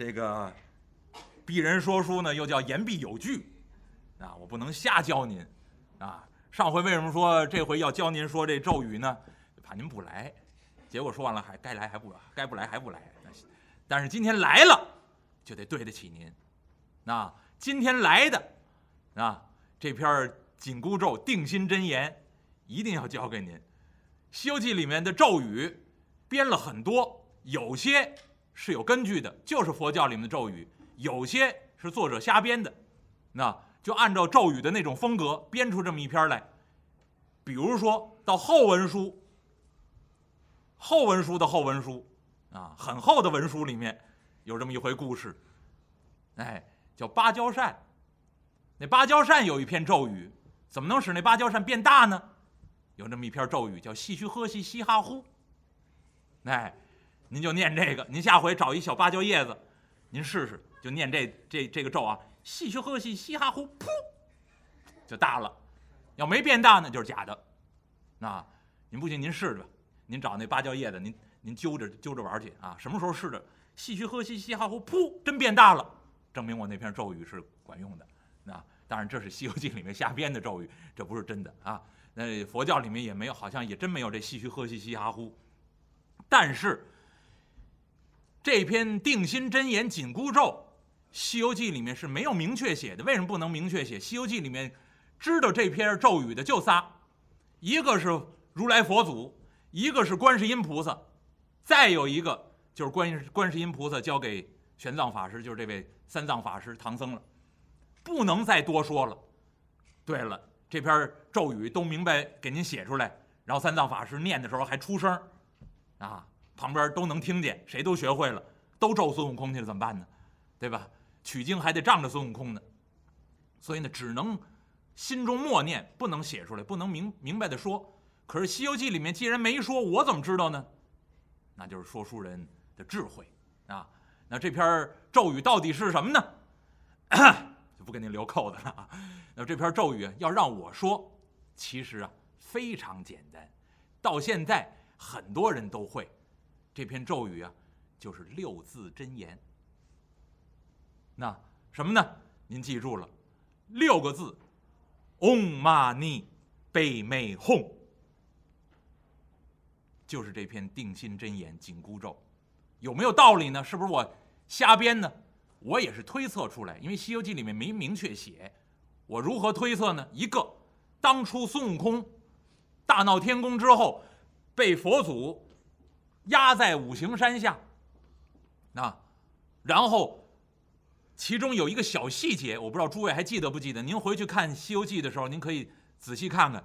这个鄙人说书呢，又叫言必有据，啊，我不能瞎教您，啊，上回为什么说这回要教您说这咒语呢？怕您不来，结果说完了还该来还不该不来还不来，但是今天来了，就得对得起您，那今天来的，啊，这篇紧箍咒定心真言，一定要教给您。《西游记》里面的咒语编了很多，有些是有根据的，就是佛教里面的咒语；有些是作者瞎编的，那就按照咒语的那种风格编出这么一篇来。比如说到后文书。后文书的后文书，啊，很厚的文书里面有这么一回故事，哎，叫芭蕉扇。那芭蕉扇有一篇咒语，怎么能使那芭蕉扇变大呢？有这么一篇咒语叫“细须喝兮嘻哈呼”。哎，您就念这个，您下回找一小芭蕉叶子，您试试，就念这这这个咒啊，“细须呵兮嘻哈呼”，噗，就大了。要没变大呢，就是假的。那您不信，您试试。您找那芭蕉叶子，您您揪着揪着玩去啊！什么时候试着细嘘呵嘻嘻哈呼，噗，真变大了，证明我那篇咒语是管用的。那当然，这是《西游记》里面瞎编的咒语，这不是真的啊。那佛教里面也没有，好像也真没有这细嘘呵嘻嘻哈呼。但是这篇定心真言紧箍咒，《西游记》里面是没有明确写的。为什么不能明确写？《西游记》里面知道这篇咒语的就仨，一个是如来佛祖。一个是观世音菩萨，再有一个就是观观世音菩萨交给玄奘法师，就是这位三藏法师唐僧了，不能再多说了。对了，这篇咒语都明白给您写出来，然后三藏法师念的时候还出声，啊，旁边都能听见，谁都学会了，都咒孙悟空去了怎么办呢？对吧？取经还得仗着孙悟空呢，所以呢，只能心中默念，不能写出来，不能明明白的说。可是《西游记》里面既然没说，我怎么知道呢？那就是说书人的智慧啊。那这篇咒语到底是什么呢？就不给您留扣子了啊。那这篇咒语要让我说，其实啊非常简单，到现在很多人都会。这篇咒语啊就是六字真言。那什么呢？您记住了，六个字：Om Mani Padme Hum。就是这篇定心真言紧箍咒，有没有道理呢？是不是我瞎编呢？我也是推测出来，因为《西游记》里面没明确写。我如何推测呢？一个，当初孙悟空大闹天宫之后，被佛祖压在五行山下，啊，然后其中有一个小细节，我不知道诸位还记得不记得？您回去看《西游记》的时候，您可以仔细看看。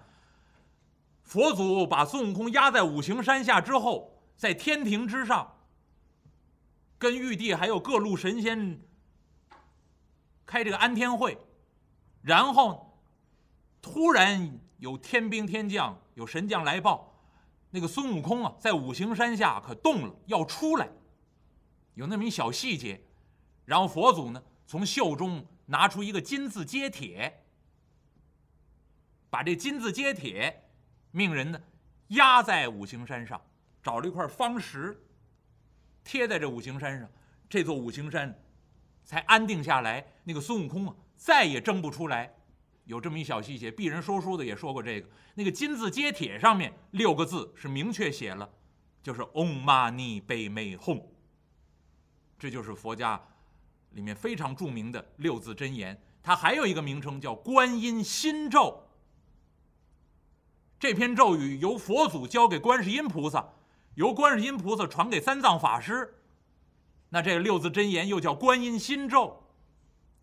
佛祖把孙悟空压在五行山下之后，在天庭之上，跟玉帝还有各路神仙开这个安天会，然后突然有天兵天将、有神将来报，那个孙悟空啊，在五行山下可动了，要出来，有那么一小细节，然后佛祖呢，从袖中拿出一个金字接铁，把这金字接铁。命人呢，压在五行山上，找了一块方石，贴在这五行山上，这座五行山才安定下来。那个孙悟空啊，再也挣不出来。有这么一小细节，鄙人说书的也说过这个。那个金字接铁上面六个字是明确写了，就是 Om Mani Padme Hum。这就是佛家里面非常著名的六字真言。它还有一个名称叫观音心咒。这篇咒语由佛祖交给观世音菩萨，由观世音菩萨传给三藏法师。那这个六字真言又叫观音心咒，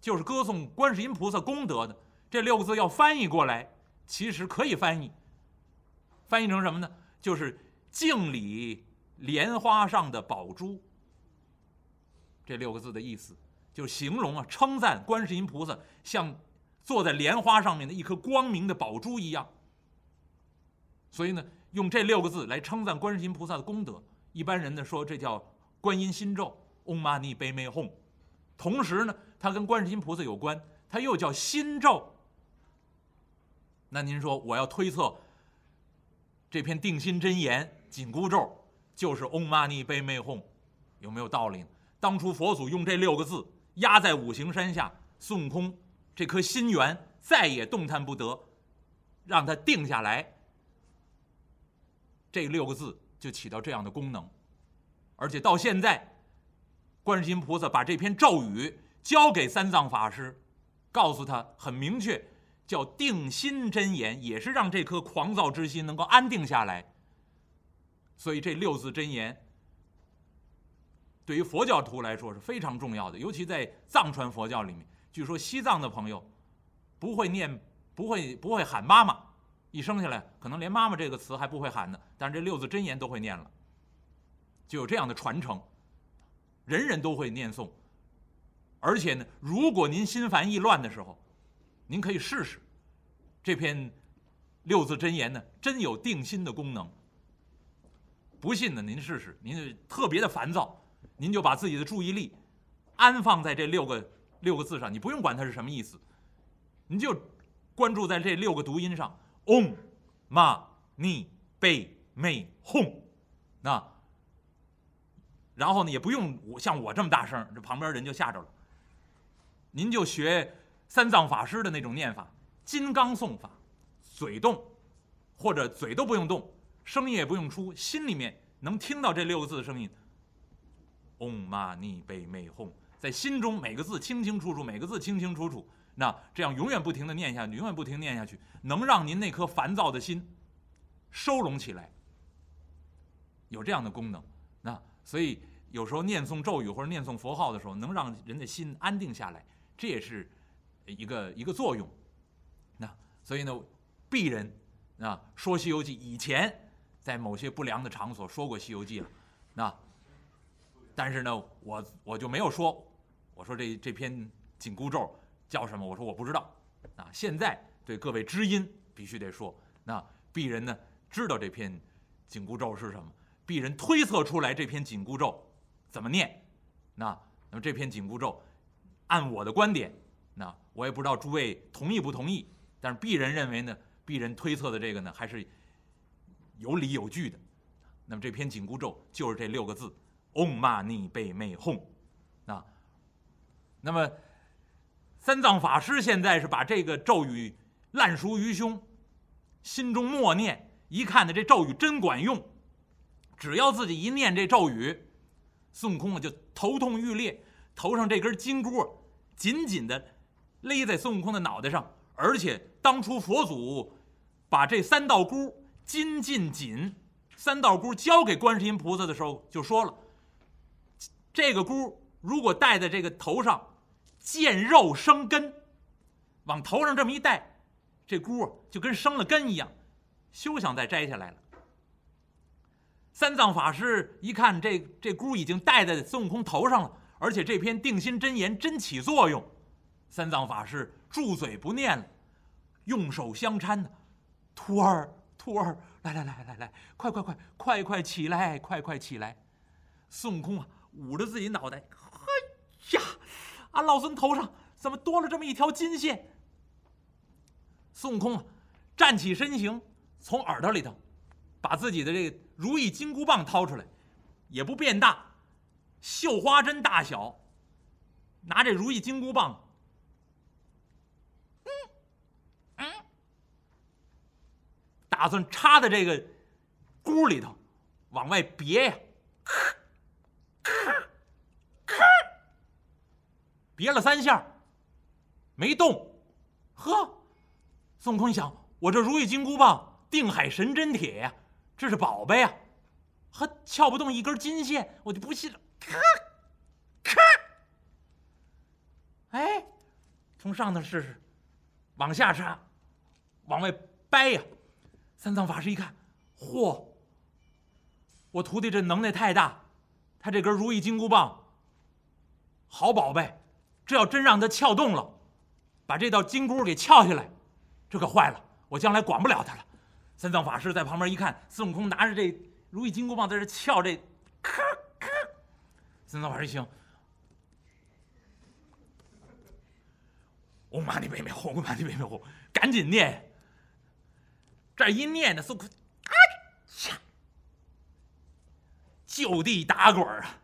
就是歌颂观世音菩萨功德的。这六个字要翻译过来，其实可以翻译，翻译成什么呢？就是敬礼莲花上的宝珠。这六个字的意思，就形容啊，称赞观世音菩萨像坐在莲花上面的一颗光明的宝珠一样。所以呢，用这六个字来称赞观世音菩萨的功德，一般人呢说这叫观音心咒，Om Mani p a m e Hum。同时呢，它跟观世音菩萨有关，它又叫心咒。那您说我要推测这篇定心真言紧箍咒就是 Om Mani Padme Hum，有没有道理？当初佛祖用这六个字压在五行山下，孙悟空这颗心猿再也动弹不得，让他定下来。这六个字就起到这样的功能，而且到现在，观世音菩萨把这篇咒语交给三藏法师，告诉他很明确，叫定心真言，也是让这颗狂躁之心能够安定下来。所以这六字真言。对于佛教徒来说是非常重要的，尤其在藏传佛教里面，据说西藏的朋友不会念、不会、不会喊妈妈，一生下来可能连妈妈这个词还不会喊呢，但是这六字真言都会念了，就有这样的传承，人人都会念诵。而且呢，如果您心烦意乱的时候，您可以试试这篇六字真言呢，真有定心的功能。不信呢，您试试，您特别的烦躁。您就把自己的注意力安放在这六个六个字上，你不用管它是什么意思，你就关注在这六个读音上：om、ma、ni、be、me、hum。那然后呢，也不用我像我这么大声，这旁边人就吓着了。您就学三藏法师的那种念法，金刚诵法，嘴动，或者嘴都不用动，声音也不用出，心里面能听到这六个字的声音。嗡嘛呢呗美吽，在心中每个字清清楚楚，每个字清清楚楚。那这样永远不停的念下去，永远不停念下去，能让您那颗烦躁的心收拢起来，有这样的功能。那所以有时候念诵咒语或者念诵佛号的时候，能让人的心安定下来，这也是一个一个作用。那所以呢，鄙人啊说《西游记》以前在某些不良的场所说过《西游记》了，那。但是呢，我我就没有说，我说这这篇紧箍咒叫什么？我说我不知道。啊，现在对各位知音必须得说，那鄙人呢知道这篇紧箍咒是什么？鄙人推测出来这篇紧箍咒怎么念？那那么这篇紧箍咒，按我的观点，那我也不知道诸位同意不同意。但是鄙人认为呢，鄙人推测的这个呢还是有理有据的。那么这篇紧箍咒就是这六个字。嗡嘛呢呗咪吽，啊，那么三藏法师现在是把这个咒语烂熟于胸，心中默念，一看呢这咒语真管用，只要自己一念这咒语，孙悟空啊就头痛欲裂，头上这根金箍紧紧的勒在孙悟空的脑袋上，而且当初佛祖把这三道箍金进紧，三道箍交给观世音菩萨的时候就说了。这个箍如果戴在这个头上，见肉生根，往头上这么一戴，这箍就跟生了根一样，休想再摘下来了。三藏法师一看这这箍已经戴在孙悟空头上了，而且这篇定心真言真起作用，三藏法师住嘴不念了，用手相搀呢，徒儿徒儿，来来来来来，快快快快快起来，快快起来，孙悟空啊！捂着自己脑袋，嘿呀，俺老孙头上怎么多了这么一条金线？孙悟空啊，站起身形，从耳朵里头把自己的这个如意金箍棒掏出来，也不变大，绣花针大小，拿这如意金箍棒，嗯嗯，打算插在这个箍里头，往外别呀。别了三下，没动。呵，孙悟空一想，我这如意金箍棒，定海神针铁呀，这是宝贝呀，呵，撬不动一根金线，我就不信了。咔，咔，哎，从上头试试，往下插，往外掰呀。三藏法师一看，嚯，我徒弟这能耐太大，他这根如意金箍棒，好宝贝。这要真让他撬动了，把这道金箍给撬下来，这可坏了，我将来管不了他了。三藏法师在旁边一看，孙悟空拿着这如意金箍棒在这撬这，咔咔。三藏法师一听，嗡嘛呢呗咪吽，嗡嘛呢呗咪吽，赶紧念。这一念呢，孙悟空，哎呀，就地打滚啊！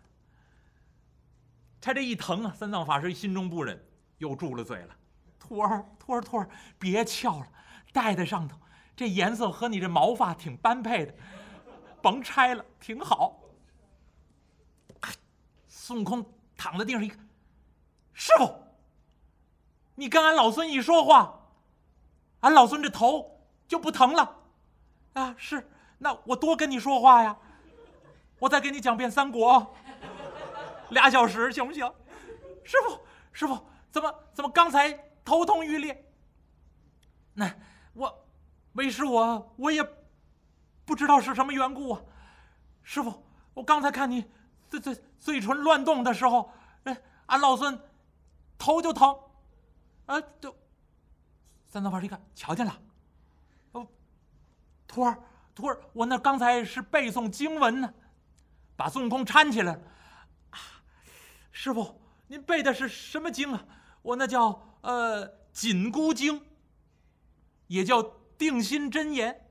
他这一疼啊，三藏法师心中不忍，又住了嘴了。徒儿，徒儿，徒儿，别翘了，戴在上头，这颜色和你这毛发挺般配的，甭拆了，挺好。孙悟空躺在地上一看，师傅，你跟俺老孙一说话，俺老孙这头就不疼了。啊，是，那我多跟你说话呀，我再给你讲遍三国，俩小时行不行？师傅，师傅，怎么怎么刚才头痛欲裂？那我为师我我也不知道是什么缘故啊。师傅，我刚才看你嘴嘴嘴唇乱动的时候，哎，俺老孙头就疼，啊，就三藏法师一看，瞧见了。徒儿，徒儿，我那刚才是背诵经文呢，把孙悟空搀起来了。啊师傅，您背的是什么经啊？我那叫呃紧箍经，也叫定心真言。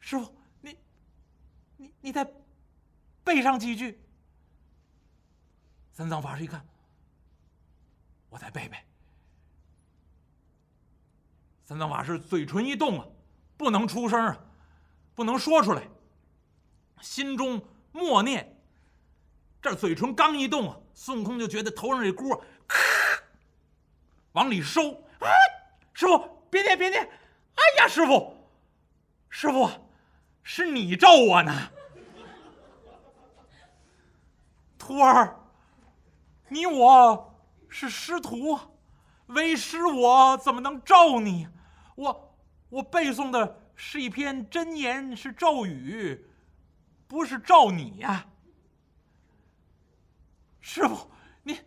师傅，你你你再背上几句。三藏法师一看，我再背背。三藏法师嘴唇一动啊，不能出声啊。不能说出来，心中默念。这嘴唇刚一动啊，孙悟空就觉得头上这箍咔往里收。啊，师傅别念别念！哎呀，师傅，师傅，是你咒我呢。徒儿，你我是师徒，为师我怎么能咒你？我我背诵的。是一篇真言，是咒语，不是咒你呀，师傅，您，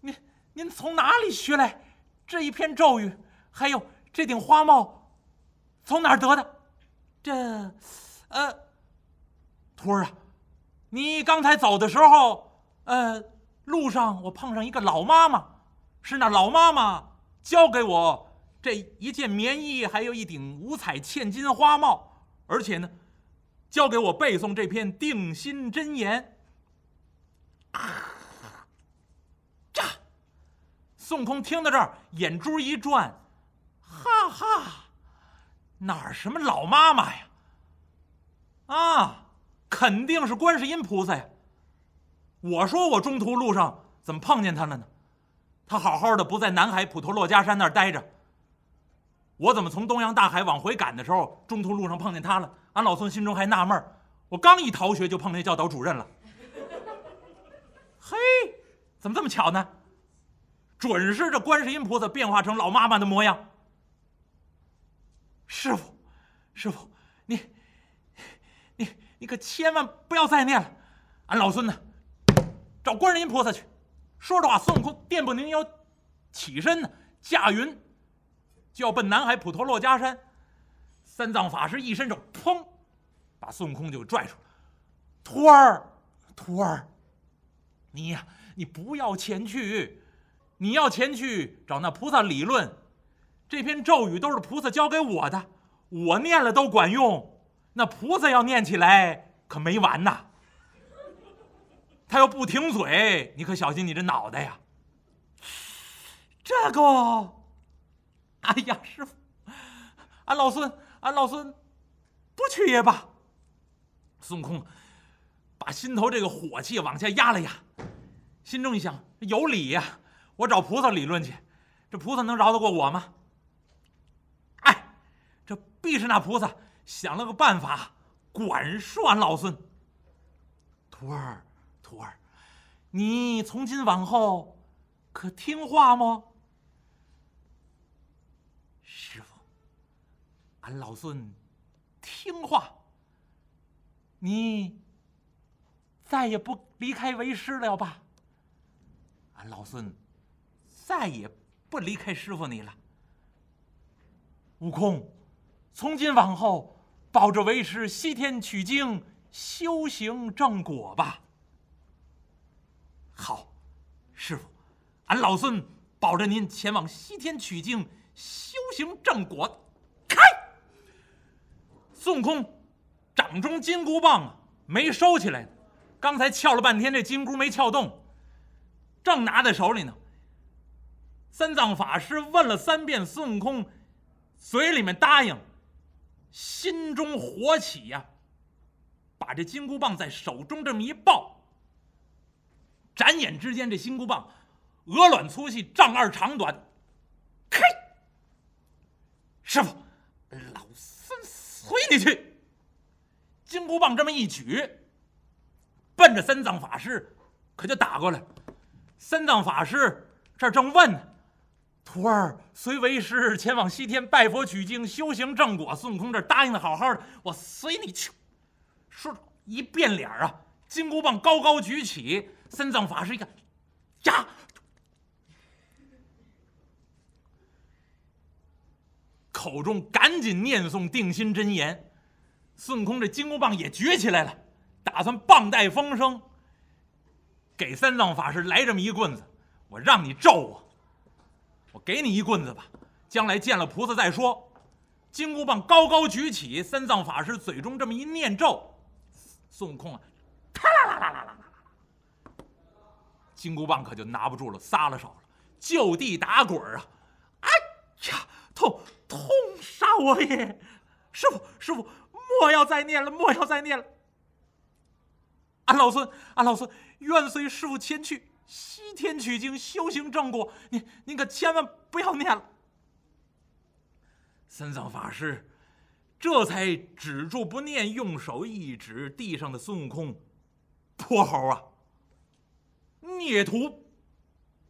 您，您从哪里学来这一篇咒语？还有这顶花帽，从哪儿得的？这，呃，徒儿啊，你刚才走的时候，呃，路上我碰上一个老妈妈，是那老妈妈教给我。这一件棉衣，还有一顶五彩嵌金花帽，而且呢，交给我背诵这篇定心真言。啊！炸！孙悟空听到这儿，眼珠一转，哈哈，哪儿什么老妈妈呀？啊，肯定是观世音菩萨呀！我说我中途路上怎么碰见他了呢？他好好的不在南海普陀珞珈山那儿待着。我怎么从东洋大海往回赶的时候，中途路上碰见他了？俺老孙心中还纳闷我刚一逃学就碰见教导主任了。嘿，怎么这么巧呢？准是这观世音菩萨变化成老妈妈的模样。师傅，师傅，你，你，你可千万不要再念了。俺老孙呢，找观世音菩萨去。说着话，孙悟空电步灵腰，起身呢，驾云。就要奔南海普陀珞珈山，三藏法师一伸手，砰，把孙悟空就拽出来。徒儿，徒儿，你呀，你不要前去，你要前去找那菩萨理论。这篇咒语都是菩萨教给我的，我念了都管用。那菩萨要念起来可没完呐。他要不停嘴，你可小心你这脑袋呀。这个。哎呀，师傅，俺老孙，俺老孙不去也罢。孙悟空把心头这个火气往下压了压，心中一想：有理呀，我找菩萨理论去，这菩萨能饶得过我吗？哎，这必是那菩萨想了个办法管束俺老孙。徒儿，徒儿，你从今往后可听话么？师傅，俺老孙听话。你再也不离开为师了吧？俺老孙再也不离开师傅你了。悟空，从今往后保着为师西天取经，修行正果吧。好，师傅，俺老孙保着您前往西天取经。修行正果，孙悟空掌中金箍棒啊，没收起来，刚才撬了半天，这金箍没撬动。正拿在手里呢。三藏法师问了三遍，孙悟空嘴里面答应，心中火起呀，把这金箍棒在手中这么一抱，眨眼之间，这金箍棒鹅卵粗细，丈二长短，开！师傅，你去！金箍棒这么一举，奔着三藏法师可就打过来。三藏法师这正问呢，徒儿随为师前往西天拜佛取经，修行正果。孙悟空这答应的好好的，我随你去。说着一变脸啊，金箍棒高高举起，三藏法师一看，呀，口中赶紧念诵定心真言。孙悟空这金箍棒也举起来了，打算棒带风声，给三藏法师来这么一棍子。我让你咒我，我给你一棍子吧，将来见了菩萨再说。金箍棒高高举起，三藏法师嘴中这么一念咒，孙悟空啊，啪啦啦啦啦啦啦，金箍棒可就拿不住了，撒了手了，就地打滚啊！哎呀，痛痛杀我也！师傅，师傅。莫要再念了，莫要再念了。俺老孙，俺老孙愿随师傅前去西天取经，修行正果。您您可千万不要念了。三藏法师这才止住不念，用手一指地上的孙悟空：“泼猴啊，孽徒，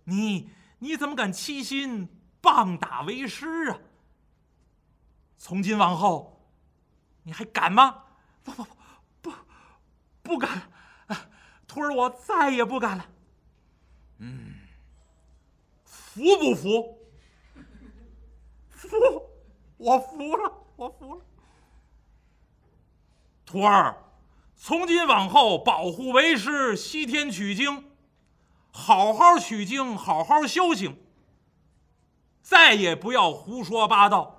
你你怎么敢欺心棒打为师啊？从今往后。”你还敢吗？不不不不，不敢！徒儿我再也不敢了。嗯，服不服？服，我服了，我服了。徒儿，从今往后保护为师，西天取经，好好取经，好好修行，再也不要胡说八道，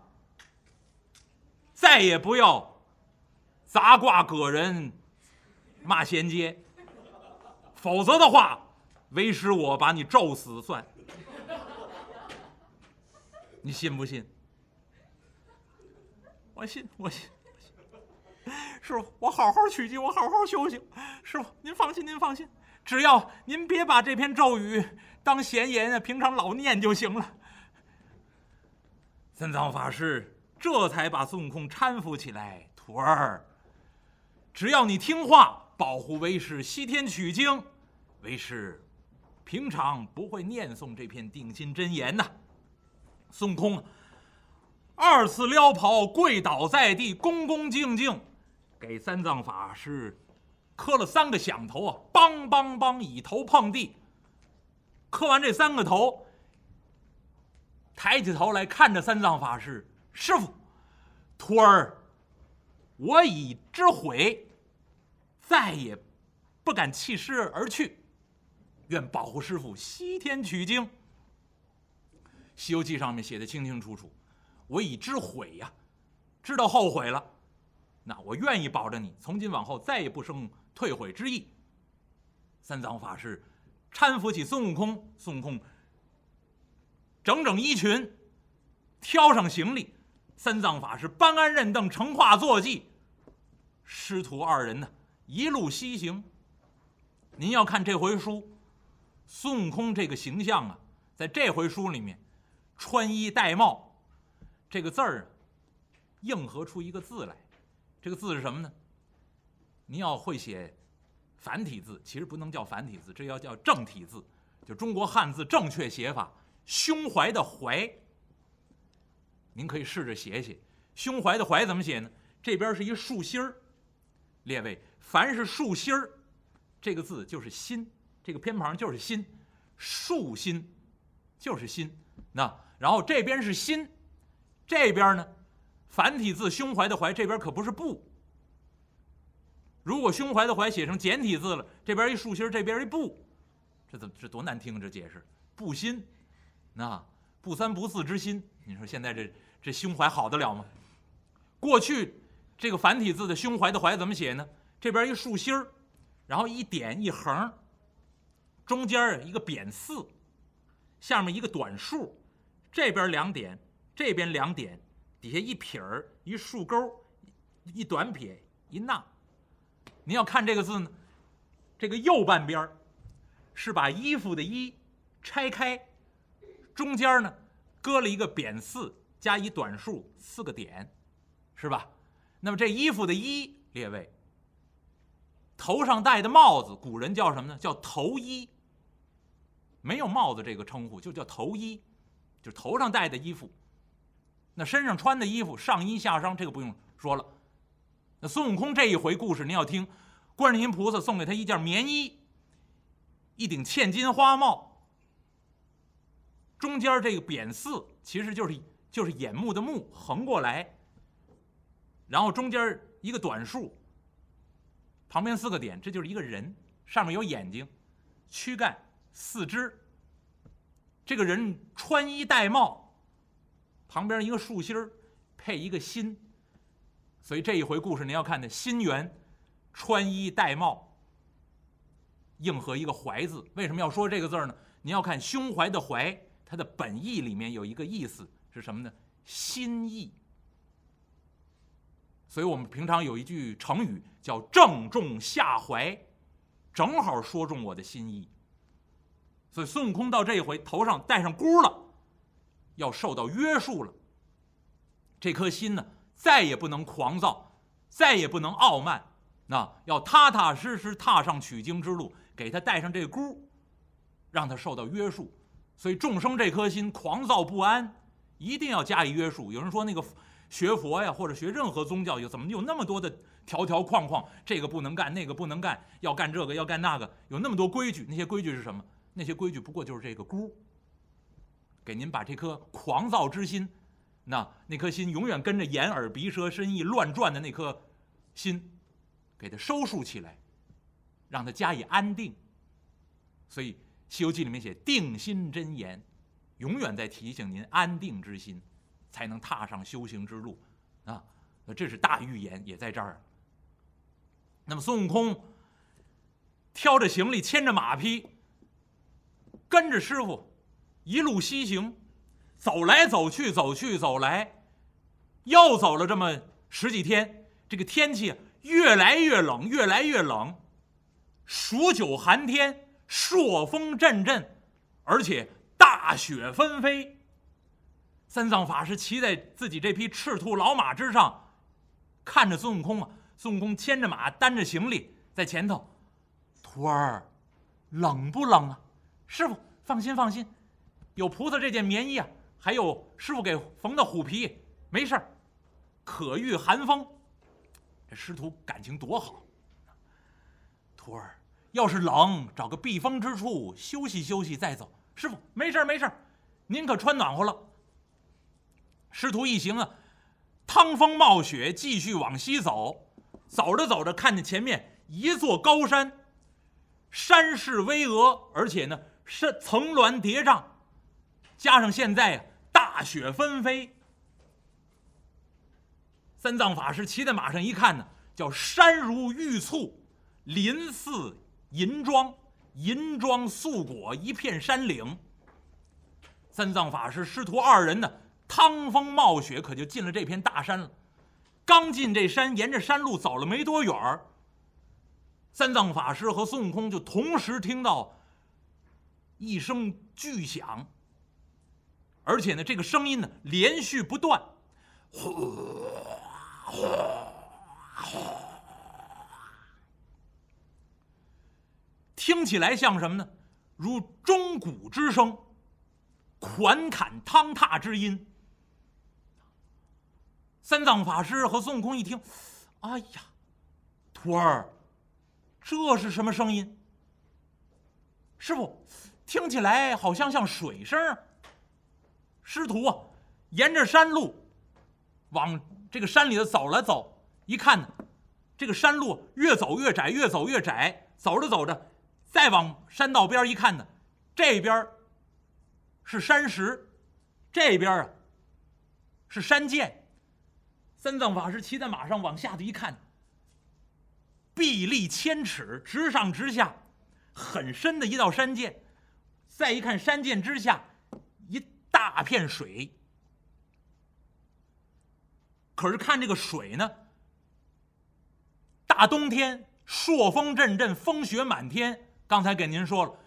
再也不要。砸挂葛人，骂贤街，否则的话，为师我把你咒死算。你信不信？我信，我信。师傅，我好好取经，我好好修行。师傅，您放心，您放心，只要您别把这篇咒语当闲言，平常老念就行了。三藏法师这才把孙悟空搀扶起来，徒儿。只要你听话，保护为师西天取经，为师平常不会念诵这篇定心真言呐。孙悟空二次撩袍，跪倒在地，恭恭敬敬给三藏法师磕了三个响头啊！梆梆梆，以头碰地。磕完这三个头，抬起头来看着三藏法师：“师傅，徒儿，我已知悔。”再也不敢弃师而去，愿保护师傅西天取经。《西游记》上面写的清清楚楚，我已知悔呀，知道后悔了，那我愿意保着你，从今往后再也不生退悔之意。三藏法师搀扶起孙悟空，孙悟空整整衣裙，挑上行李，三藏法师搬鞍认凳，乘化坐骑，师徒二人呢。一路西行。您要看这回书，孙悟空这个形象啊，在这回书里面，穿衣戴帽，这个字儿，应合出一个字来。这个字是什么呢？您要会写繁体字，其实不能叫繁体字，这要叫正体字，就中国汉字正确写法。胸怀的怀，您可以试着写写。胸怀的怀怎么写呢？这边是一竖心儿，列位。凡是竖心儿，这个字就是心，这个偏旁就是心，竖心就是心。那然后这边是心，这边呢，繁体字胸怀的怀，这边可不是不。如果胸怀的怀写成简体字了，这边一竖心这边一不，这怎么这多难听？这解释不心，那不三不四之心，你说现在这这胸怀好得了吗？过去这个繁体字的胸怀的怀怎么写呢？这边一竖心儿，然后一点一横，中间一个扁四，下面一个短竖，这边两点，这边两点，底下一撇儿，一竖钩，一短撇，一捺。您要看这个字呢，这个右半边儿是把衣服的“衣”拆开，中间呢搁了一个扁四加一短竖四个点，是吧？那么这衣服的“衣”，列位，头上戴的帽子，古人叫什么呢？叫头衣。没有帽子这个称呼，就叫头衣，就头上戴的衣服。那身上穿的衣服，上衣下裳，这个不用说了。那孙悟空这一回故事，您要听，观世音菩萨送给他一件棉衣，一顶嵌金花帽，中间这个扁四其实就是就是眼目的目横过来，然后中间一个短竖，旁边四个点，这就是一个人，上面有眼睛、躯干、四肢。这个人穿衣戴帽，旁边一个竖心儿，配一个心。所以这一回故事，您要看的心猿穿衣戴帽，应和一个怀字。为什么要说这个字呢？您要看胸怀的怀，它的本意里面有一个意思是什么呢？心意。所以我们平常有一句成语叫“正中下怀”，正好说中我的心意。所以孙悟空到这一回头上戴上箍了，要受到约束了。这颗心呢？再也不能狂躁，再也不能傲慢，那要踏踏实实踏上取经之路，给他带上这箍，让他受到约束。所以众生这颗心狂躁不安，一定要加以约束。有人说那个学佛呀，或者学任何宗教，有怎么有那么多的条条框框？这个不能干，那个不能干，要干这个，要干那个，有那么多规矩。那些规矩是什么？那些规矩不过就是这个箍，给您把这颗狂躁之心。那那颗心永远跟着眼耳鼻舌身意乱转的那颗心，给它收束起来，让它加以安定。所以《西游记》里面写定心真言，永远在提醒您安定之心，才能踏上修行之路啊！这是大预言，也在这儿。那么孙悟空挑着行李，牵着马匹，跟着师傅一路西行。走来走去，走去走来，又走了这么十几天，这个天气越来越冷，越来越冷，数九寒天，朔风阵阵，而且大雪纷飞。三藏法师骑在自己这匹赤兔老马之上，看着孙悟空啊，孙悟空牵着马，担着行李在前头。徒儿，冷不冷啊？师傅，放心放心，有菩萨这件棉衣啊。还有师傅给缝的虎皮，没事儿，可御寒风。这师徒感情多好。徒儿，要是冷，找个避风之处休息休息再走。师傅，没事没事，您可穿暖和了。师徒一行啊，趟风冒雪，继续往西走。走着走着，看见前面一座高山，山势巍峨，而且呢，是层峦叠嶂。加上现在啊，大雪纷飞。三藏法师骑在马上一看呢，叫山如玉簇，林似银装，银装素裹一片山岭。三藏法师师徒二人呢，趟风冒雪，可就进了这片大山了。刚进这山，沿着山路走了没多远儿，三藏法师和孙悟空就同时听到一声巨响。而且呢，这个声音呢连续不断，呼呼呼，听起来像什么呢？如钟鼓之声，款侃汤踏之音。三藏法师和孙悟空一听，哎呀，徒儿，这是什么声音？师傅，听起来好像像水声。师徒啊，沿着山路往这个山里头走了走，一看呢，这个山路越走越窄，越走越窄。走着走着，再往山道边一看呢，这边是山石，这边啊是山涧。三藏法师骑在马上往下头一看，壁立千尺，直上直下，很深的一道山涧，再一看山涧之下一大片水。可是看这个水呢，大冬天朔风阵阵，风雪满天。刚才给您说了，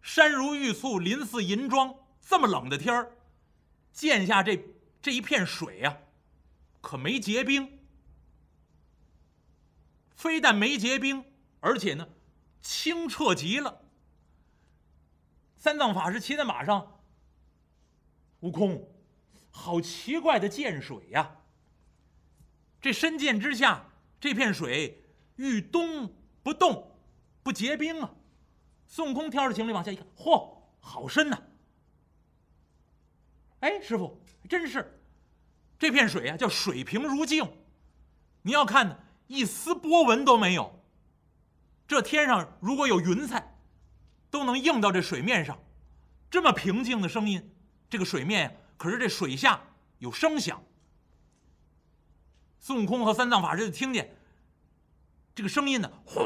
山如玉簇，林似银装，这么冷的天儿，剑下这这一片水呀，可没结冰。非但没结冰，而且呢，清澈极了。三藏法师骑在马上，悟空，好奇怪的涧水呀！这深涧之下，这片水遇冬不动，不结冰啊！孙悟空挑着行李往下一看，嚯，好深呐！哎，师傅，真是，这片水啊，叫水平如镜。你要看呢，一丝波纹都没有。这天上如果有云彩，都能映到这水面上。这么平静的声音，这个水面可是这水下有声响。孙悟空和三藏法师就听见这个声音呢，哗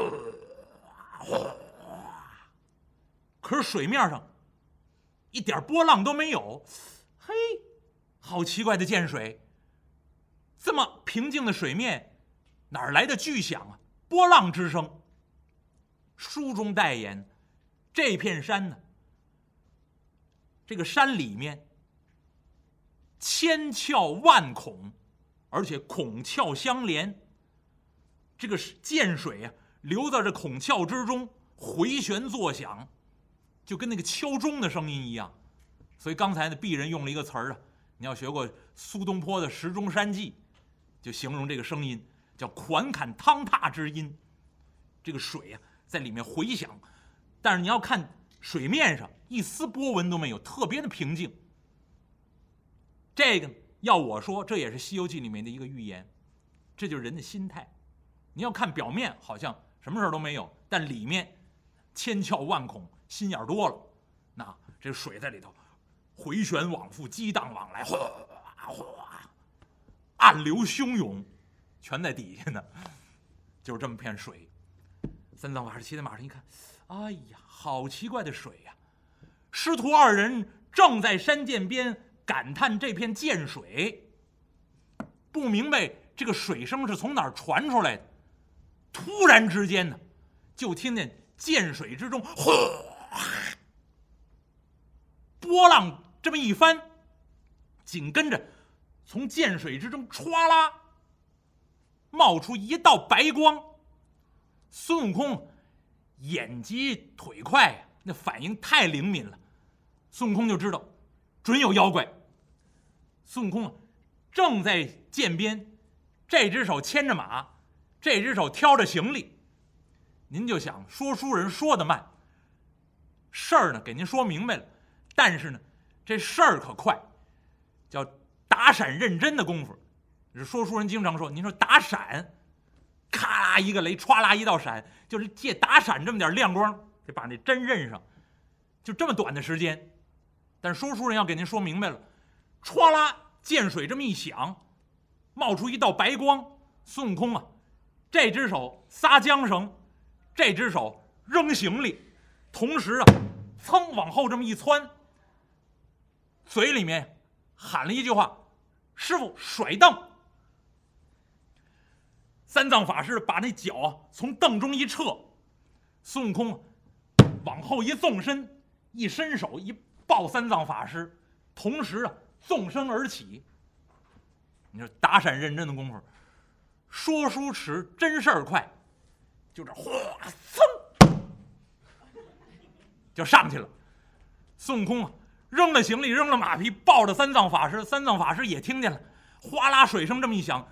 哗，可是水面上一点波浪都没有。嘿，好奇怪的涧水！这么平静的水面，哪来的巨响啊？波浪之声。书中代言，这片山呢，这个山里面千窍万孔。而且孔窍相连，这个涧水啊，流到这孔窍之中，回旋作响，就跟那个敲钟的声音一样。所以刚才呢，鄙人用了一个词儿啊，你要学过苏东坡的《石钟山记》，就形容这个声音叫“款侃汤踏之音”。这个水啊，在里面回响，但是你要看水面上一丝波纹都没有，特别的平静。这个。要我说，这也是《西游记》里面的一个寓言，这就是人的心态。你要看表面，好像什么事都没有，但里面千窍万孔，心眼多了。那这水在里头回旋往复，激荡往来，哗哗，暗流汹涌，全在底下呢。就是这么片水。三藏法师骑在马上一看，哎呀，好奇怪的水呀！师徒二人正在山涧边。感叹这片涧水，不明白这个水声是从哪儿传出来的。突然之间呢，就听见涧水之中，哗，波浪这么一翻，紧跟着从涧水之中歘啦冒出一道白光。孙悟空眼疾腿快，那反应太灵敏了，孙悟空就知道。准有妖怪。孙悟空正在涧边，这只手牵着马，这只手挑着行李。您就想说书人说的慢，事儿呢给您说明白了，但是呢，这事儿可快，叫打闪认真的功夫。说书人经常说，您说打闪，咔啦一个雷，歘啦一道闪，就是借打闪这么点亮光，得把那针认上，就这么短的时间。但说书人要给您说明白了，歘啦，涧水这么一响，冒出一道白光。孙悟空啊，这只手撒缰绳，这只手扔行李，同时啊，噌往后这么一窜，嘴里面喊了一句话：“师傅甩凳。”三藏法师把那脚啊从凳中一撤，孙悟空往后一纵身，一伸手一。抱三藏法师，同时啊，纵身而起。你说打闪认真的功夫，说书迟，真事儿快，就这哗噌就上去了。孙悟空啊，扔了行李，扔了马匹，抱着三藏法师。三藏法师也听见了，哗啦水声这么一响，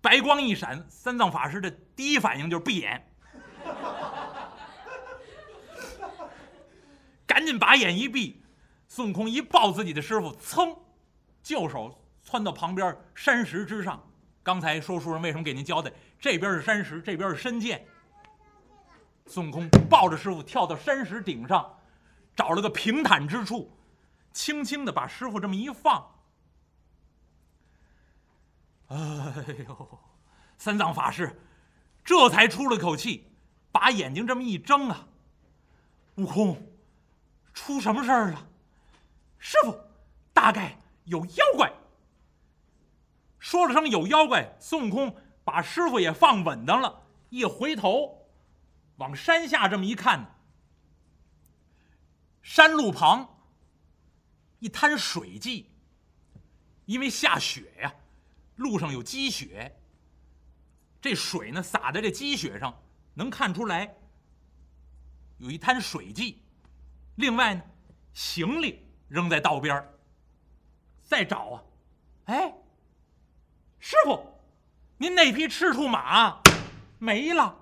白光一闪，三藏法师的第一反应就是闭眼，赶紧把眼一闭。孙悟空一抱自己的师傅，噌，就手窜到旁边山石之上。刚才说书人为什么给您交代？这边是山石，这边是深涧。孙悟空抱着师傅跳到山石顶上，找了个平坦之处，轻轻的把师傅这么一放。哎呦，三藏法师这才出了口气，把眼睛这么一睁啊，悟空，出什么事儿了？师傅，大概有妖怪。说了声有妖怪，孙悟空把师傅也放稳当了，一回头，往山下这么一看，山路旁一滩水迹，因为下雪呀，路上有积雪。这水呢洒在这积雪上，能看出来有一滩水迹。另外呢，行李扔在道边再找啊，哎，师傅，您那匹赤兔马没了。